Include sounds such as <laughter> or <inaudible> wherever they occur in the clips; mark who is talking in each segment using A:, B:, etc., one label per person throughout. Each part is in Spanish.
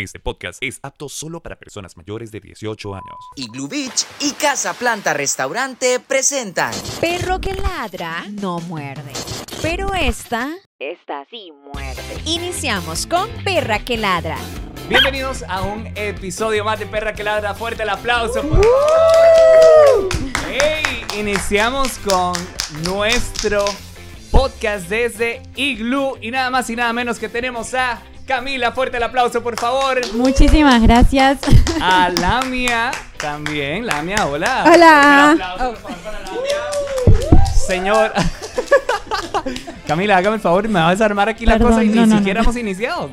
A: Este podcast es apto solo para personas mayores de 18 años.
B: Igloo Beach y Casa Planta Restaurante presentan
C: Perro que ladra no muerde. Pero esta, esta sí muerde. Iniciamos con Perra que ladra.
D: Bienvenidos a un episodio más de Perra que Ladra. Fuerte el aplauso. por Hey, iniciamos con nuestro podcast desde Igloo y nada más y nada menos que tenemos a Camila. Fuerte el aplauso, por favor.
E: Muchísimas gracias. <laughs>
D: A Lamia también. Lamia, hola.
E: Hola.
D: Un aplauso, por favor, para Lamia. Señor. <laughs> Camila, hágame el favor, me va a desarmar aquí la
E: Perdón,
D: cosa y
E: no,
D: ni
E: no,
D: siquiera
E: no.
D: hemos <laughs> iniciado.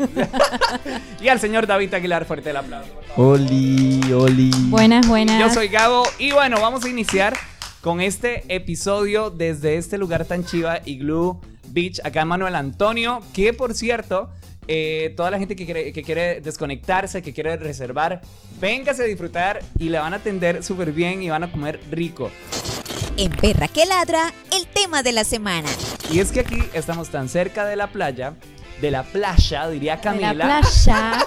D: y al señor David Aguilar, fuerte el aplauso.
F: Oli, Oli.
E: Buenas, buenas.
D: Yo soy Gabo y bueno, vamos a iniciar con este episodio desde este lugar tan chiva, Igloo Beach, acá en Manuel Antonio, que por cierto, eh, toda la gente que quiere, que quiere desconectarse, que quiere reservar, véngase a disfrutar y le van a atender súper bien y van a comer rico.
C: En Perra que ladra, el tema de la semana.
D: Y es que aquí estamos tan cerca de la playa, de la playa, diría
E: De
D: Camila.
E: la playa.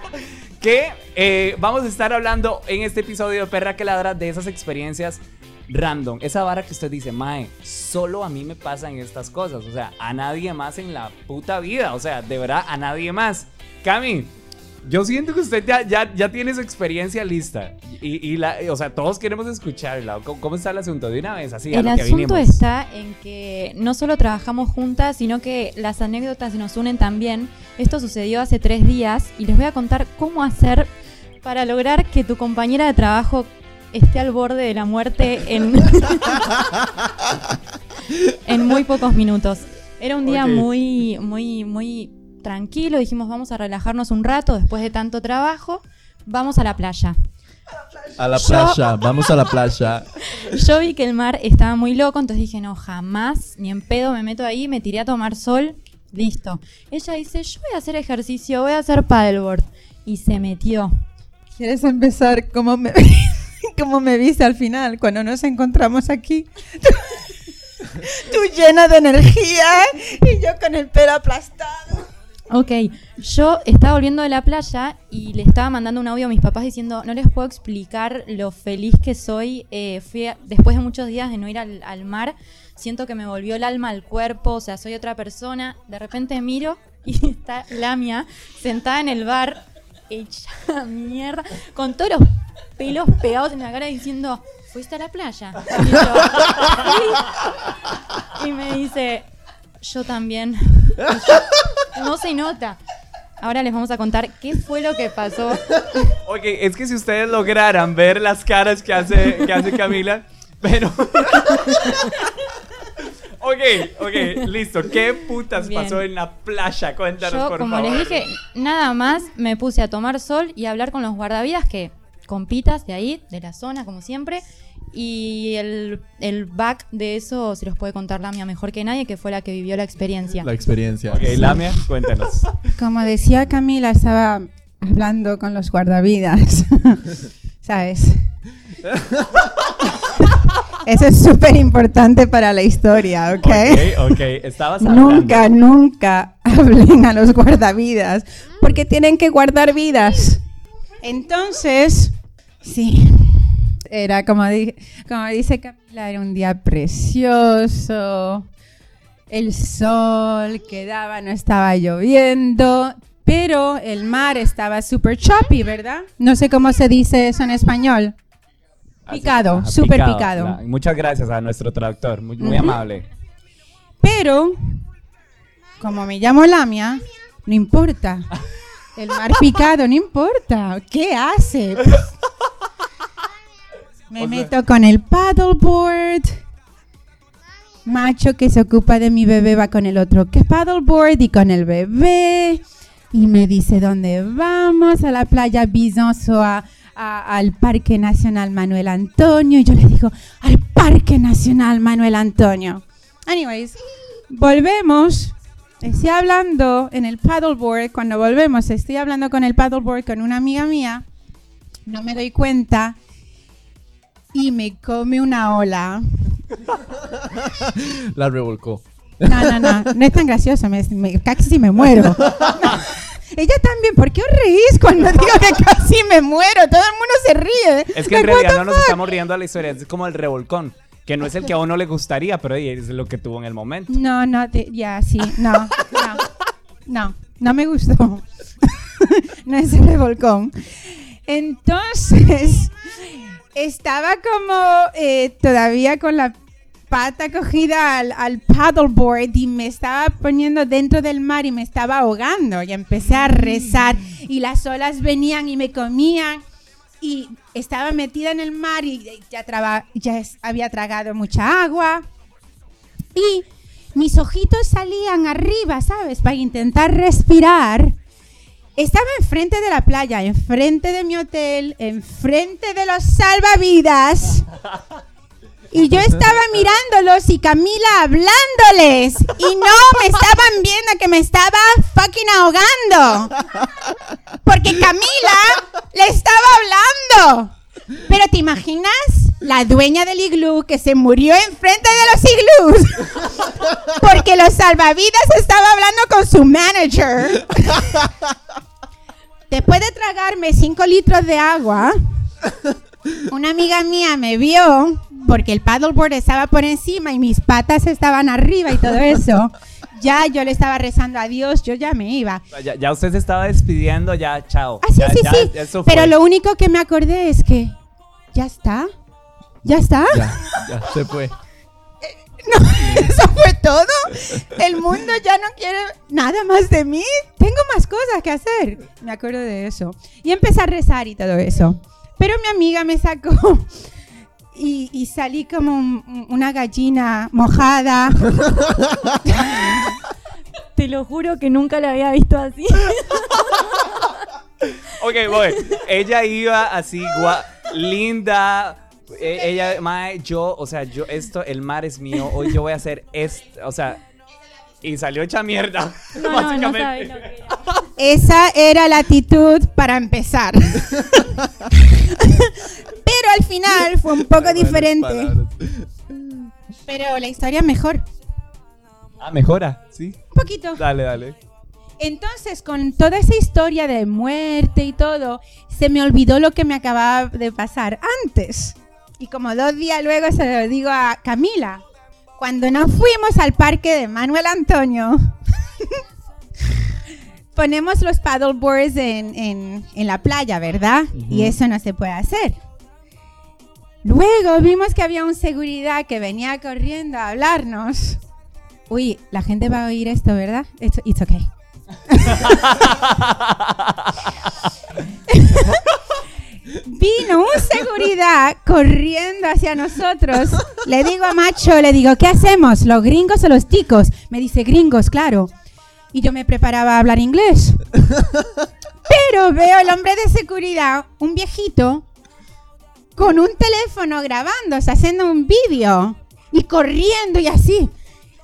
E: <laughs>
D: que eh, vamos a estar hablando en este episodio de Perra que Ladra de esas experiencias random. Esa vara que usted dice, Mae, solo a mí me pasan estas cosas. O sea, a nadie más en la puta vida. O sea, de verdad, a nadie más. Cami, yo siento que usted ya, ya, ya tiene su experiencia lista. Y, y la, o sea, todos queremos escucharla. ¿Cómo, cómo está el asunto? De una vez, así, a
E: El
D: lo que
E: asunto
D: vinimos.
E: está en que no solo trabajamos juntas, sino que las anécdotas nos unen también. Esto sucedió hace tres días y les voy a contar cómo hacer para lograr que tu compañera de trabajo esté al borde de la muerte en, <laughs> en muy pocos minutos. Era un día muy, muy, muy tranquilo. Dijimos, vamos a relajarnos un rato después de tanto trabajo. Vamos a la playa.
F: A la
E: Yo-
F: playa, vamos a la playa. <laughs>
E: Yo vi que el mar estaba muy loco, entonces dije, no, jamás, ni en pedo me meto ahí, me tiré a tomar sol, listo. Ella dice, yo voy a hacer ejercicio, voy a hacer paddleboard. Y se metió.
G: ¿Quieres empezar como me, <laughs> como me viste al final cuando nos encontramos aquí? <laughs> Tú llena de energía y yo con el pelo aplastado.
E: Ok, yo estaba volviendo de la playa y le estaba mandando un audio a mis papás diciendo, no les puedo explicar lo feliz que soy. eh, fui después de muchos días de no ir al, al mar, siento que me volvió el alma al cuerpo, o sea, soy otra persona. De repente miro y <laughs> está Lamia sentada en el bar, hecha mierda, con todos los pelos pegados en la cara diciendo, ¿fuiste a la playa? Y, yo, <laughs> "Sí". Y me dice, yo también. Yo, no se nota. Ahora les vamos a contar qué fue lo que pasó.
D: Ok, es que si ustedes lograran ver las caras que hace, que hace Camila, pero... <laughs> ok, ok, listo. ¿Qué putas
E: Bien.
D: pasó en la playa? Cuéntanos,
E: Yo,
D: por
E: como
D: favor.
E: les dije, nada más me puse a tomar sol y a hablar con los guardavidas que compitas de ahí, de la zona, como siempre. Y el, el back de eso se los puede contar Lamia mejor que nadie, que fue la que vivió la experiencia.
F: La experiencia.
D: Ok, Lamia, cuéntanos. <laughs>
G: Como decía Camila, estaba hablando con los guardavidas. <laughs> ¿Sabes? <laughs> Eso es súper importante para la historia, ¿ok?
D: Ok, ok, estabas hablando.
G: Nunca, nunca hablen a los guardavidas, porque tienen que guardar vidas. Entonces, sí, era como, di- como dice Camila, era un día precioso, el sol que daba, no estaba lloviendo, pero el mar estaba súper choppy, ¿verdad? No sé cómo se dice eso en español.
D: Así-
G: Picado,
D: ajá,
G: súper picado.
D: Muchas gracias a nuestro traductor, muy, amable.
G: Pero, como me llamo Lamia, no importa. El mar picado, no importa. ¿Qué hace? <laughs> Me
D: O sea-
G: meto con el paddleboard. Macho que se ocupa de mi bebé va con el otro que paddleboard y con el bebé. Y me dice dónde vamos, a la playa Bisonso, a- a- al Parque Nacional Manuel Antonio. Y yo le digo, al Parque Nacional Manuel Antonio. Anyways, volvemos. Estoy hablando en el paddleboard. Cuando volvemos, estoy hablando con el paddleboard con una amiga mía. No me doy cuenta. Y me come una ola. <laughs>
F: La revolcó.
G: No, no, no. No es tan gracioso. Me, me- casi me muero. <laughs> Ella también, ¿por qué os reís cuando digo que casi me muero? Todo el mundo se ríe.
D: Es que en realidad no nos estamos riendo de la historia, es como el revolcón, que no es el que a uno le gustaría, pero es lo que tuvo en el momento.
G: No, no, te- ya, sí, no, no, no, no me gustó. <laughs> no es el revolcón. Entonces, estaba como eh, todavía con la pata cogida al, al paddleboard y me estaba poniendo dentro del mar y me estaba ahogando. Y empecé a rezar y las olas venían y me comían y estaba metida en el mar y ya, traba- ya había tragado mucha agua y mis ojitos salían arriba, ¿sabes? Para intentar respirar. Estaba enfrente de la playa, enfrente de mi hotel, enfrente de los salvavidas. Y yo estaba mirándolos y Camila hablándoles. Y no me estaban viendo que me estaba fucking ahogando. Porque Camila le estaba hablando. Pero ¿te imaginas? La dueña del iglú que se murió enfrente de los iglús. Porque los salvavidas estaba hablando con su manager. Después de tragarme 5 litros de agua, una amiga mía me vio porque el paddleboard estaba por encima y mis patas estaban arriba y todo eso. Ya yo le estaba rezando a Dios, yo ya me iba.
D: Ya, ya usted se estaba despidiendo, ya, chao.
G: Ah, sí,
D: Ya-
G: sí,
D: ya,
G: sí.
D: eso.
G: Pero lo único que me acordé es que ya está. ¿Ya está?
F: Ya, ya se fue.
G: No, <laughs> eso fue todo. El mundo ya no quiere nada más de mí. Tengo más cosas que hacer. Me acuerdo de eso. Y empecé a rezar y todo eso. Pero mi amiga me sacó <laughs> y, y salí como un- una gallina mojada. <laughs>
E: Te lo juro que nunca la había visto así.
D: Ok, voy. Ella iba así, gua- linda. E- ella, mae, yo, o sea, yo, esto, el mar es mío. Hoy yo voy a hacer esto. O sea, y salió hecha mierda.
E: No, no, no
D: básicamente.
G: Esa era la actitud para empezar. <laughs> Pero al final fue un poco diferente. Pero la historia mejor.
D: Ah, mejora, sí.
G: Un poquito.
D: Dale, dale.
G: Entonces, con toda esa historia de muerte y todo, se me olvidó lo que me acababa de pasar antes. Y como dos días luego se lo digo a Camila. Cuando nos fuimos al parque de Manuel Antonio, <laughs> ponemos los paddleboards en, en- en la playa, ¿verdad? Y eso no se puede hacer. Luego vimos que había un seguridad que venía corriendo a hablarnos. Uy, la gente va a oír esto, ¿verdad? It's, it's okay. <laughs> Vino un seguridad corriendo hacia nosotros. Le digo a Macho, le digo, ¿qué hacemos? ¿Los gringos o los ticos? Me dice, gringos, claro. Y yo me preparaba a hablar inglés. Pero veo el hombre de seguridad, un viejito, con un teléfono grabando, o sea, haciendo un vídeo y corriendo y así.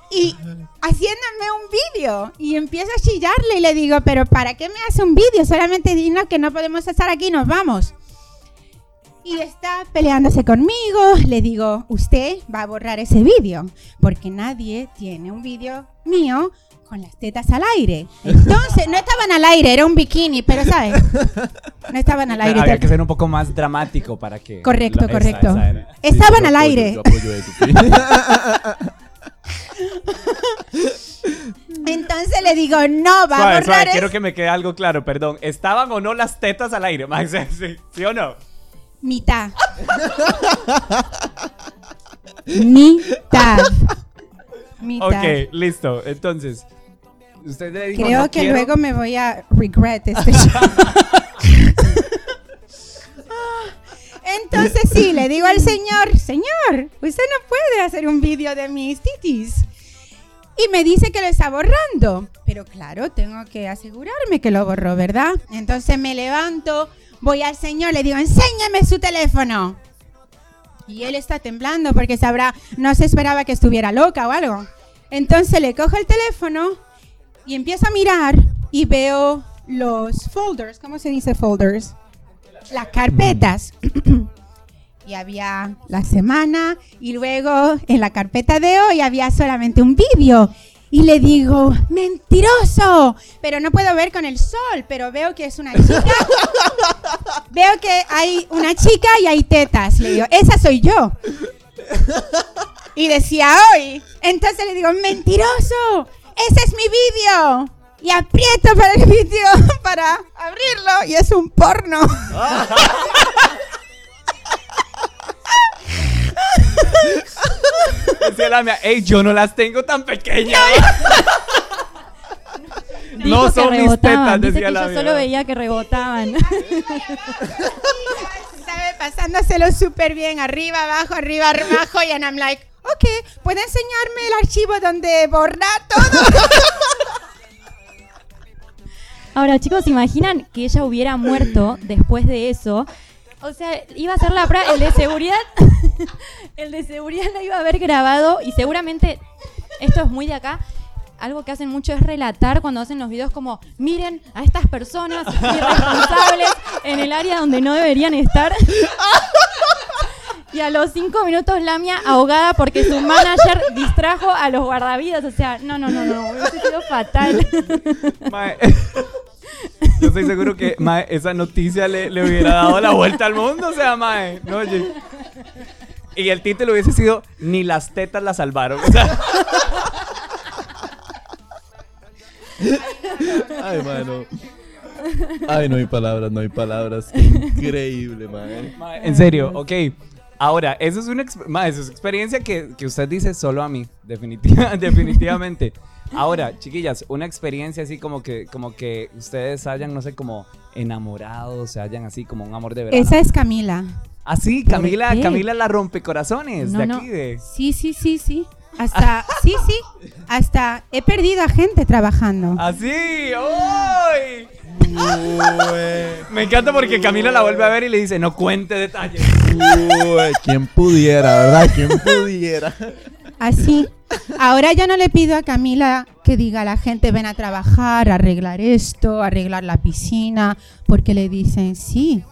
G: Y haciéndome un vídeo. Y empiezo a chillarle y le digo, pero ¿para qué me hace un vídeo? Solamente dinos que no podemos estar aquí, nos vamos. Y está peleándose conmigo. Le digo, usted va a borrar ese vídeo. Porque nadie tiene un vídeo mío con las tetas al aire. Entonces, no estaban al aire, era un bikini, pero ¿sabes? No estaban al aire.
D: Había que ser un poco más dramático para que.
G: Correcto,
D: la- esa-
G: correcto.
D: esa era.
G: Estaban
F: yo
G: al
F: apoyo-
G: aire.
F: yo apoyo eso, sí. <laughs>
G: Entonces le digo, no, va a
D: Suave,
G: borrar
D: suave,
G: eso.
D: quiero que me quede algo claro, perdón. ¿Estaban o no las tetas al aire, Max? <laughs> ¿Sí, sí o no?
G: Mitad. Mitad. <laughs> Mitad.
D: Ok, listo. Entonces, usted le dijo.
G: Creo
D: "No
G: que
D: quiero".
G: luego me voy a regret este show. <laughs> Entonces sí, le digo al señor, señor, usted no puede hacer un vídeo de mis titis. Y me dice que lo está borrando. Pero claro, tengo que asegurarme que lo borró, ¿verdad? Entonces me levanto, voy al señor, le digo, enséñame su teléfono. Y él está temblando porque sabrá, no se esperaba que estuviera loca o algo. Entonces le cojo el teléfono y empiezo a mirar y veo los folders, ¿cómo se dice folders? Las carpetas. <clears throat> y había la semana y luego en la carpeta de hoy había solamente un vídeo. Y le digo, mentiroso. Pero no puedo ver con el sol, pero veo que es una chica. <laughs> veo que hay una chica y hay tetas. Le digo, esa soy yo. Y decía hoy. Entonces le digo, mentiroso. Ese es mi vídeo. Y aprieto para el vídeo <laughs> para abrirlo y es un porno. <laughs>
D: Decía la mía, ey, yo no las tengo tan pequeñas. No <laughs> son mis tetas,
E: Dice
D: decía
E: que
D: la
E: yo
D: mía.
E: solo veía que rebotaban. <laughs>
G: Sabe, pasándoselo súper bien, arriba, abajo, arriba, abajo, y and I'm like, ok, ¿puede enseñarme el archivo donde borrar todo? <laughs>
E: Ahora, chicos, ¿se imaginan que ella hubiera muerto después de eso? O sea, iba a ser la prueba, el de seguridad, <laughs> el de seguridad la iba a haber grabado y seguramente, esto es muy de acá, algo que hacen mucho es relatar cuando hacen los videos como, miren a estas personas irresponsables en el área donde no deberían estar. Y a los cinco minutos Lamia ahogada porque su manager distrajo a los guardavidas. O sea, no, no, no, no, hubiese sido fatal.
D: Mae, Yo estoy seguro que mae, esa noticia le, le hubiera dado la vuelta al mundo, o sea, mae. No, oye. Y el título hubiese sido Ni las tetas la salvaron. O sea, <laughs>
F: Ay, mano. Ay, no hay palabras, no hay palabras. Qué increíble, man.
D: mae, en serio, ok. Ahora, eso es una eso es experiencia que, que usted dice solo a mí, definitiva- <laughs> definitivamente. Ahora, chiquillas, una experiencia así como que, como que ustedes hayan, no sé, como enamorados, se hayan así como un amor de verano.
G: Esa es Camila.
D: Ah, sí,
E: ¿Por
D: Camila,
E: qué?
D: Camila la rompecorazones
E: No,
D: de
E: no.
D: aquí de.
G: Sí, sí, sí, sí. Hasta, <laughs> sí, sí. Hasta he perdido a gente trabajando.
D: Así, ¡ay! Me encanta porque Camila la vuelve a ver y le dice, no cuente detalles.
F: Uy, ¿quién pudiera, verdad? ¿Quién pudiera?
G: Así. Ahora ya no le pido a Camila que diga a la gente ven a trabajar, arreglar esto, arreglar la piscina, porque le dicen, sí,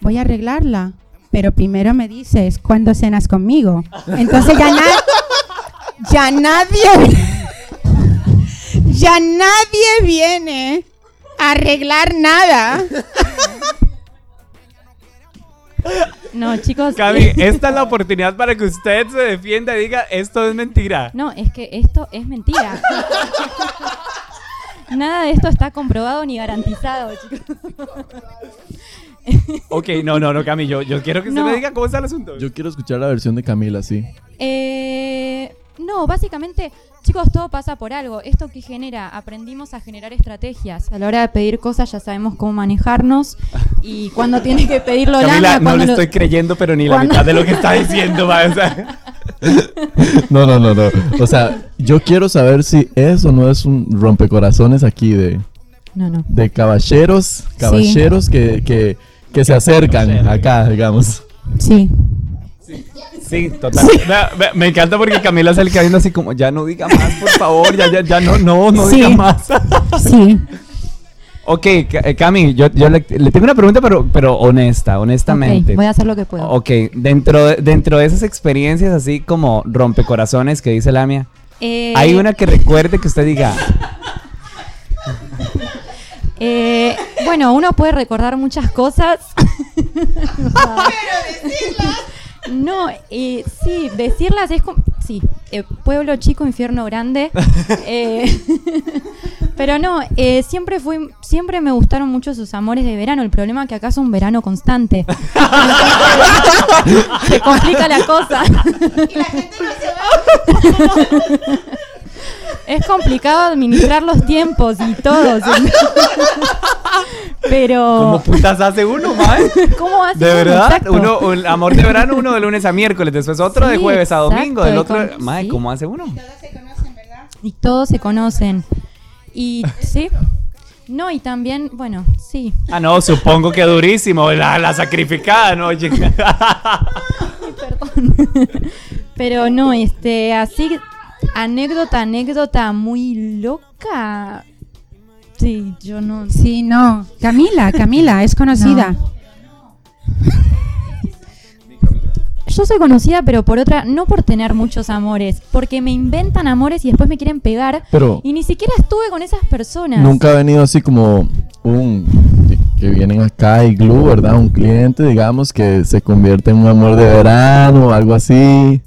G: voy a arreglarla. Pero primero me dices, ¿cuándo cenas conmigo? Entonces ya, na- ya nadie, <laughs> ya nadie viene a arreglar nada.
E: No, chicos.
D: Cami, esta es la oportunidad para que usted se defienda y diga, esto es mentira.
E: No, es que esto es mentira. <laughs> Nada de esto está comprobado ni garantizado, chicos. <laughs>
D: Ok, no, no, no, Cami, yo, yo quiero que
E: No.
D: me diga cómo está el asunto.
F: Yo quiero escuchar la versión de Camila, sí.
E: Eh, no, básicamente, chicos, todo pasa por algo. ¿Esto que genera? Aprendimos a generar estrategias. A la hora de pedir cosas ya sabemos cómo manejarnos y cuándo tiene que pedirlo
D: Camila,
E: Lana,
D: no le
E: lo-
D: estoy creyendo, pero ni la
E: ¿Cuándo?
D: mitad de lo que <laughs> está diciendo, va, o sea. <laughs>
F: No, no, no, no. O sea, yo quiero saber si eso no es un rompecorazones aquí de,
E: No, no.
F: de caballeros, caballeros que, que, que se acercan acá, digamos.
G: Sí.
D: Sí, total. Me, me- me encanta porque Camila se le viendo así como, ya no diga más, por favor, ya, ya, ya no, no, no
G: Sí.
D: diga más.
G: Sí.
D: ok, eh, Cami, yo, yo le, le tengo una pregunta, pero, pero honesta, honestamente.
E: Voy a hacer lo que puedo.
D: Ok, dentro de, dentro de esas experiencias así como rompecorazones que dice Lamia,
E: Eh,
D: hay una que recuerde que usted diga, <laughs>
E: eh, bueno, uno puede recordar muchas cosas. <laughs> No, eh, sí, decirlas es como... Sí, eh, pueblo chico, infierno grande. <laughs> Eh, <laughs> pero no, eh, siempre fui, siempre me gustaron mucho sus amores de verano. El problema es que acá es un verano constante. Se complica la cosa. Es complicado administrar los tiempos y todo. ¿sí? Pero...
D: ¿cómo putas hace uno, mae?
E: ¿Cómo hace
D: De
E: uno?
D: verdad,
E: Exacto.
D: uno, un amor de verano, uno de lunes a miércoles, después otro de jueves a domingo, del otro,
E: con-
D: mae,
E: sí.
D: ¿cómo hace uno?
E: Y todos se conocen. Y sí. No, y también, bueno, sí.
D: Ah, no, supongo que durísimo, la, la sacrificada, ¿no? Oye. <laughs>
E: Perdón. Pero no, este, así, anécdota, anécdota muy loca. Sí, yo no.
G: Sí, no. Camila, Camila, es conocida. <laughs>
E: yo soy conocida, pero por otra, no por tener muchos amores, porque me inventan amores y después me quieren pegar.
F: Pero
E: Y ni siquiera estuve con esas personas.
F: nunca ha venido así como un que vienen acá y glue, ¿verdad? Un cliente, digamos, que se convierte en un amor de verano o algo así.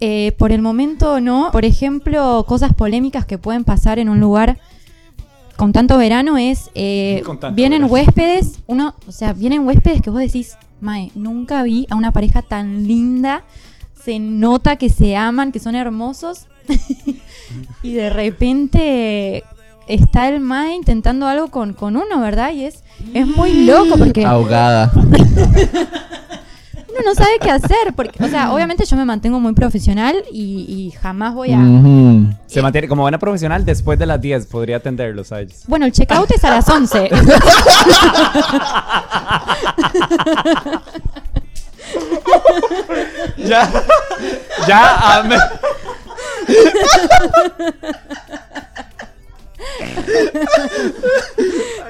E: Eh, por el momento no. Por ejemplo, cosas polémicas que pueden pasar en un lugar con tanto verano es eh,
D: Con tanto
E: vienen
D: verano.
E: huéspedes, uno, o sea, vienen huéspedes que vos decís, Mae, nunca vi a una pareja tan linda. Se nota que se aman, que son hermosos. <laughs> y de repente está el Mae intentando algo con, con uno, ¿verdad? Y es, es muy loco porque
F: Ahogada. <laughs>
E: uno no sabe qué hacer. Porque, o sea, obviamente yo me mantengo muy profesional y, y jamás voy a.
D: Se mantiene como buena profesional después de las 10, podría atenderlos a ellos.
E: Bueno, el checkout es a las 11. <laughs>
D: Ya, ya, me-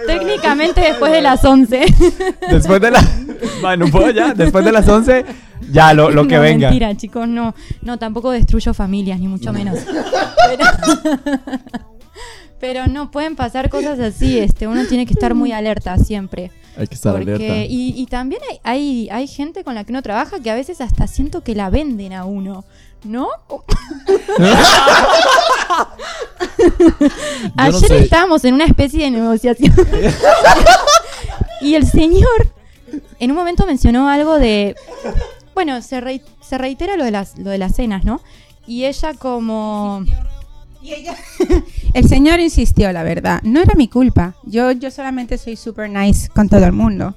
E: Técnicamente después de las 11.
D: después de la. <laughs> Bueno, no puedo ya, después de las 11, ya lo, lo que
E: no,
D: venga.
E: Mentira, chicos, no. No, tampoco destruyo familias, ni mucho menos. Pero, <laughs> pero no, pueden pasar cosas así. Este, uno tiene que estar muy alerta siempre.
F: Hay que estar
E: Porque-
F: alerta.
E: y, y también hay, hay, hay gente con la que uno trabaja que a veces hasta siento que la venden a uno. ¿No? <laughs> Ayer
F: no sé.
E: estábamos en una especie de negociación. y el señor en un momento mencionó algo de. Bueno, se, se reitera lo de, las, lo de las cenas, ¿no? Y ella como... <laughs>
G: El señor insistió, la verdad. No era mi culpa. Yo, yo solamente soy super nice con todo el mundo.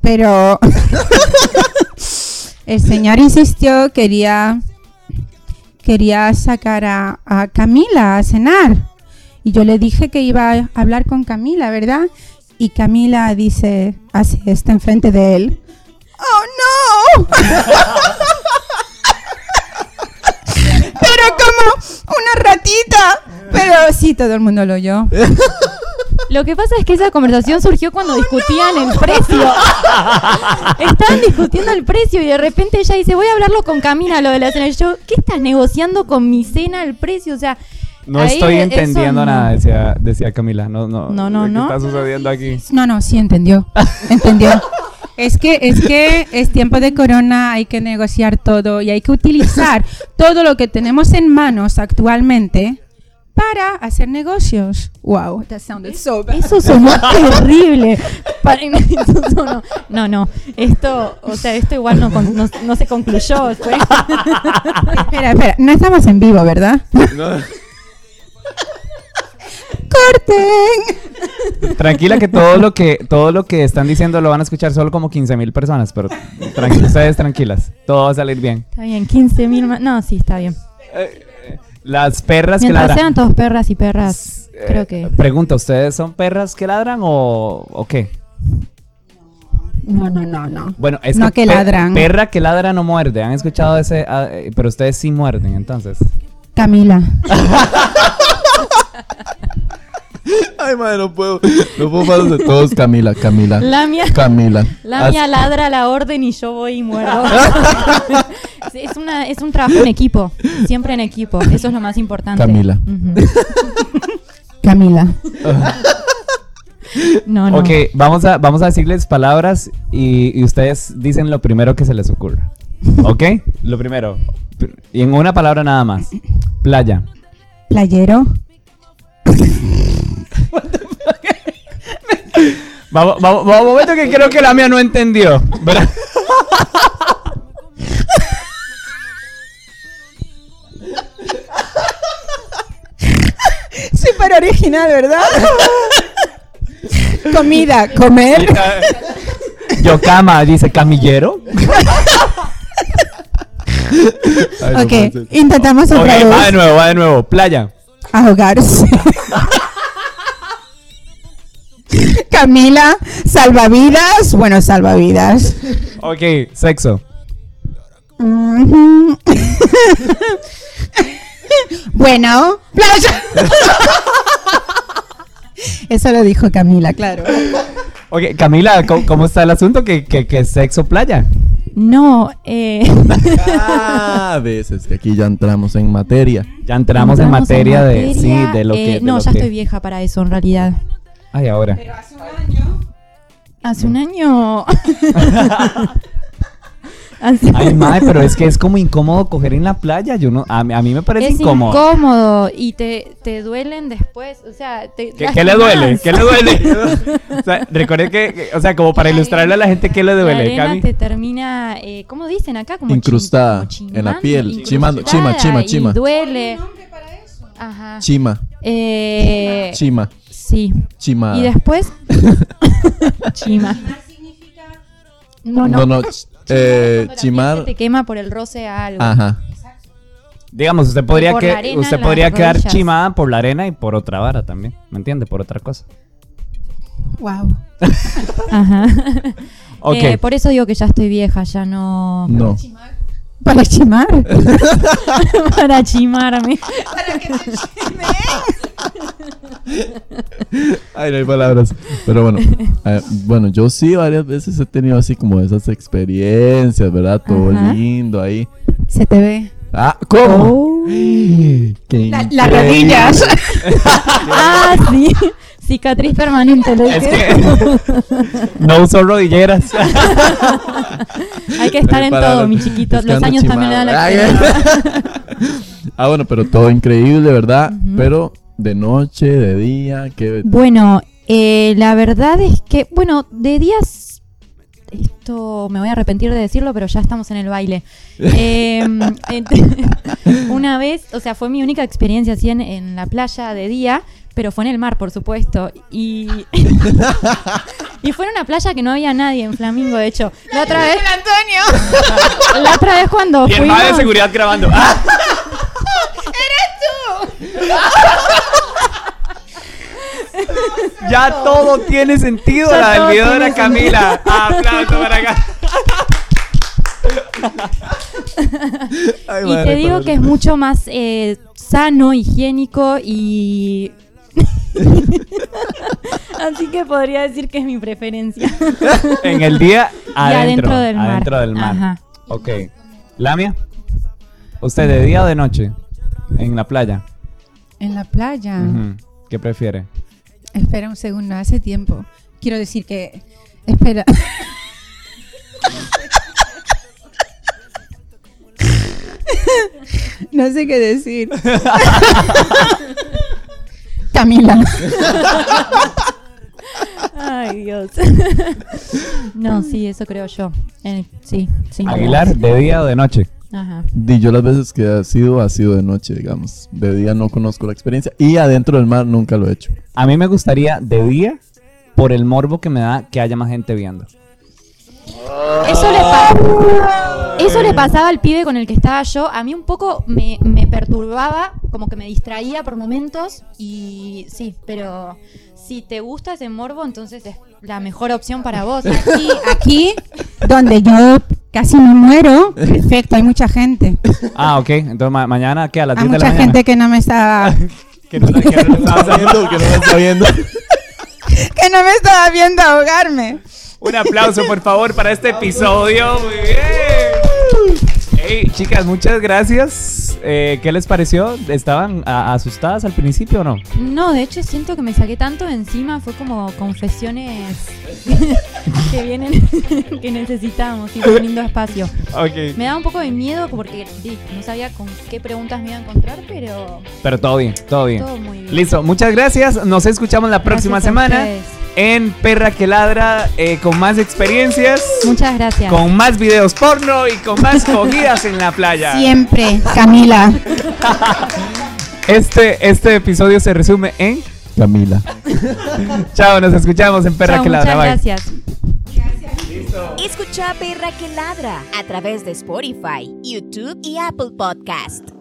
G: Pero <laughs> el señor insistió, quería, quería sacar a, a Camila a cenar. Y yo le dije que iba a hablar con Camila, ¿verdad? Y Camila dice, hace esto enfrente de él. ¡Oh, no! <laughs> Pero como una ratita. Pero sí, todo el mundo lo oyó.
E: Lo que pasa es que esa conversación surgió cuando discutían el precio. <laughs> Estaban discutiendo el precio y de repente ella dice, voy a hablarlo con Camila, lo de la cena. Y yo, ¿qué estás negociando con mi cena el precio? O sea...
D: No
E: ahí
D: estoy entendiendo
E: no.
D: nada, decía, decía Camila. No, no,
E: No, no,
D: ¿qué
E: no.
D: está sucediendo aquí?
G: No, no, sí entendió. <laughs> Entendió. Es que, es que es tiempo de corona, hay que negociar todo y hay que utilizar <laughs> todo lo que tenemos en manos actualmente para hacer negocios. Wow, that sounded so bad.
E: Eso sonó <laughs> terrible. Eso sonó- No, no. Esto, o sea, esto igual no, con- no, no se concluyó.
G: Espera, espera, no estamos en vivo, ¿verdad? ¡Corten!
D: Tranquila que todo lo que todo lo que están diciendo lo van a escuchar solo como 15 mil personas, pero ustedes tranquilas, todo va a salir bien.
E: Está bien, 15 mil más. No, sí, está bien.
D: Las perras que
E: Mientras
D: ladran.
E: sean todos perras y perras,
D: Eh,
E: creo que.
D: Pregunta, ¿ustedes son perras que ladran o, o qué?
G: No, no, no, no.
D: Bueno, es
G: No, que ladran.
D: Perra que ladra no muerde. ¿Han escuchado ese? Ah, eh, pero ustedes sí muerden, entonces.
G: Camila. <laughs>
F: Ay, madre, no puedo. No puedo pasar de todos. Camila, Camila.
E: La mía,
F: Camila.
E: la mía ladra la orden y yo voy y muerdo. <laughs> Es, una, es un trabajo en equipo. Siempre en equipo. Eso es lo más importante.
F: Camila.
G: Camila.
E: No, no.
D: Ok, vamos a, vamos a decirles palabras y, y ustedes dicen lo primero que se les ocurra. ¿Ok? Lo primero. Y en una palabra nada más. Playa.
G: Playero. <laughs>
D: Vamos, vamos, vamos, un momento que creo que la mía no entendió. ¿verdad? <laughs>
G: Súper original, ¿verdad? Comida, comer.
D: Yokama dice camillero.
F: Ay, no
G: Ok, intentamos otra
D: va de
G: vez.
D: nuevo, va de nuevo. Playa.
G: Ahogarse. Camila, salvavidas. Bueno, salvavidas.
D: Ok, sexo. <laughs>
G: Bueno, playa. <laughs> Eso lo dijo Camila, claro.
D: Ok, Camila, ¿cómo, cómo está el asunto? ¿Qué, qué, qué sexo playa?
E: No, eh,
F: Ah, veces que aquí ya entramos en materia.
D: Ya entramos, en materia de, sí, de lo
E: eh,
D: que. de
E: no,
D: lo
E: ya
D: que-
E: estoy vieja para eso en realidad.
D: Ay, ahora.
E: Hace un año. Hace- <laughs>
D: Ay, mae, pero es que es como incómodo coger en la playa. Yo no, a, mí- a mí me parece
E: es
D: incómodo.
E: incómodo y te, te duelen después. O sea, te
D: ¿Qué, qué le duele? ¿Qué le duele? <laughs> o sea, recuerde que, o sea, como para
E: La
D: ilustrarle a la gente, ¿qué le
E: La
D: duele,
E: arena
D: Cami?
E: te termina, eh, ¿cómo dicen acá? Como
F: Incrustada en la piel, chimando, chima,
E: incrustada
F: chima,
E: y
F: chima.
E: duele. Ajá.
F: Chima,
E: Eh,
F: chima,
E: sí.
F: chima.
E: Y después. <laughs> Chima. No, no.
F: No, no, <laughs> eh, chimar.
E: te quema por el roce a algo.
F: Ajá.
D: Digamos, usted podría, que,
E: arena
D: usted podría quedar
E: rodillas.
D: chimada por la arena y por otra vara también. ¿Me entiende? Por otra cosa.
G: Wow.
E: Ajá. <laughs>
D: Ok.
E: Eh, por eso digo que ya estoy vieja, ya no.
F: No.
G: Para chimar. <laughs>
E: Para chimarme.
F: Ay, no hay palabras. Pero bueno, eh, bueno, yo sí varias veces he tenido así como esas experiencias, ¿verdad? Todo
E: Ajá.
F: lindo ahí.
G: Se te ve.
F: Ah, ¿cómo?
E: Oh. <gasps>
G: La- las
F: increíble.
G: rodillas. <laughs>
E: Ah, sí. Cicatriz permanente. lo
D: Es que <laughs> no uso rodilleras.
E: Hay que estar en todo, mi chiquito. Los años también le dan la. <laughs>
F: Ah, bueno, pero todo increíble, ¿verdad? Pero de noche, de día, qué
E: Bueno, eh, la verdad es que, bueno, de días. Esto me voy a arrepentir de decirlo, pero ya estamos en el baile. <laughs> Eh, ent- una vez, o sea, fue mi única experiencia así en, en la playa de día, pero fue en el mar, por supuesto. Y, <laughs> y fue en una playa que no había nadie en Flamingo, de hecho. La otra vez.
G: Antonio. <laughs>
E: La otra vez cuando
D: y el
E: fuimos.
D: de seguridad grabando. <laughs> ¡Ah! Ya todo tiene sentido.
E: Ya
D: la del video de la Camila. Aplauso para acá.
F: Ay,
E: Y
F: madre,
E: te digo que es mucho más eh, sano, higiénico y... Así que podría decir que es mi preferencia.
D: En el día
E: y
D: adentro,
E: adentro del mar.
D: adentro del mar.
E: Ajá.
D: Ok. Lamia. ¿Usted de día o de noche? En la playa.
G: En la playa.
D: ¿Qué prefiere?
G: Espera un segundo, hace tiempo. Quiero decir que. Espera. <laughs> no sé qué decir. <laughs> Camila.
E: Ay, Dios. no, sí, eso creo yo. Eh, sí, sí.
D: Aguilar, ¿de día o de noche?
E: Ajá.
F: Di, yo las veces que ha sido, ha sido de noche, digamos. De día no conozco la experiencia. Y adentro del mar nunca lo he hecho.
D: A mí me gustaría de día por el morbo que me da que haya más gente viendo.
E: Eso le, pa- eso le pasaba al pibe con el que estaba yo. A mí un poco me, me perturbaba, como que me distraía por momentos. Y sí, pero si te gusta ese morbo, entonces es la mejor opción para vos. <laughs>
G: Aquí, aquí, <laughs> donde yo casi me muero. Perfecto, hay mucha gente.
D: Ah, ok. Entonces ma- mañana, ¿qué? A las
G: Hay
D: 10 de la
G: mucha
D: mañana.
G: gente que no me estaba. <laughs>
D: Que no, que no estaba
F: viendo, que no me está viendo.
G: que no me estaba viendo ahogarme.
D: Un aplauso, por favor, para este episodio. Muy bien. Hey, chicas, muchas gracias. Eh, ¿Qué les pareció? ¿Estaban a- asustadas al principio o no?
E: No, de hecho siento que me saqué tanto de encima, fue como confesiones <laughs> que vienen, <laughs> que necesitamos, y un lindo espacio. Me da un poco de miedo porque no sabía con qué preguntas me iba a encontrar, pero
D: Pero todo bien, todo bien.
E: todo muy bien.
D: Listo, muchas gracias. Nos escuchamos la próxima
E: Gracias
D: semana. En Perra que Ladra eh, con más experiencias,
E: Muchas gracias.
D: con más videos porno y con más <laughs> cogidas en la playa.
G: Siempre, Camila. <laughs>
D: Este, este episodio se resume en
F: Camila. <laughs>
D: Chao, nos escuchamos en Perra
E: Chao,
D: que Ladra.
E: muchas
D: Bye.
E: gracias.
C: Escucha Perra que Ladra a través de Spotify, YouTube y Apple Podcast.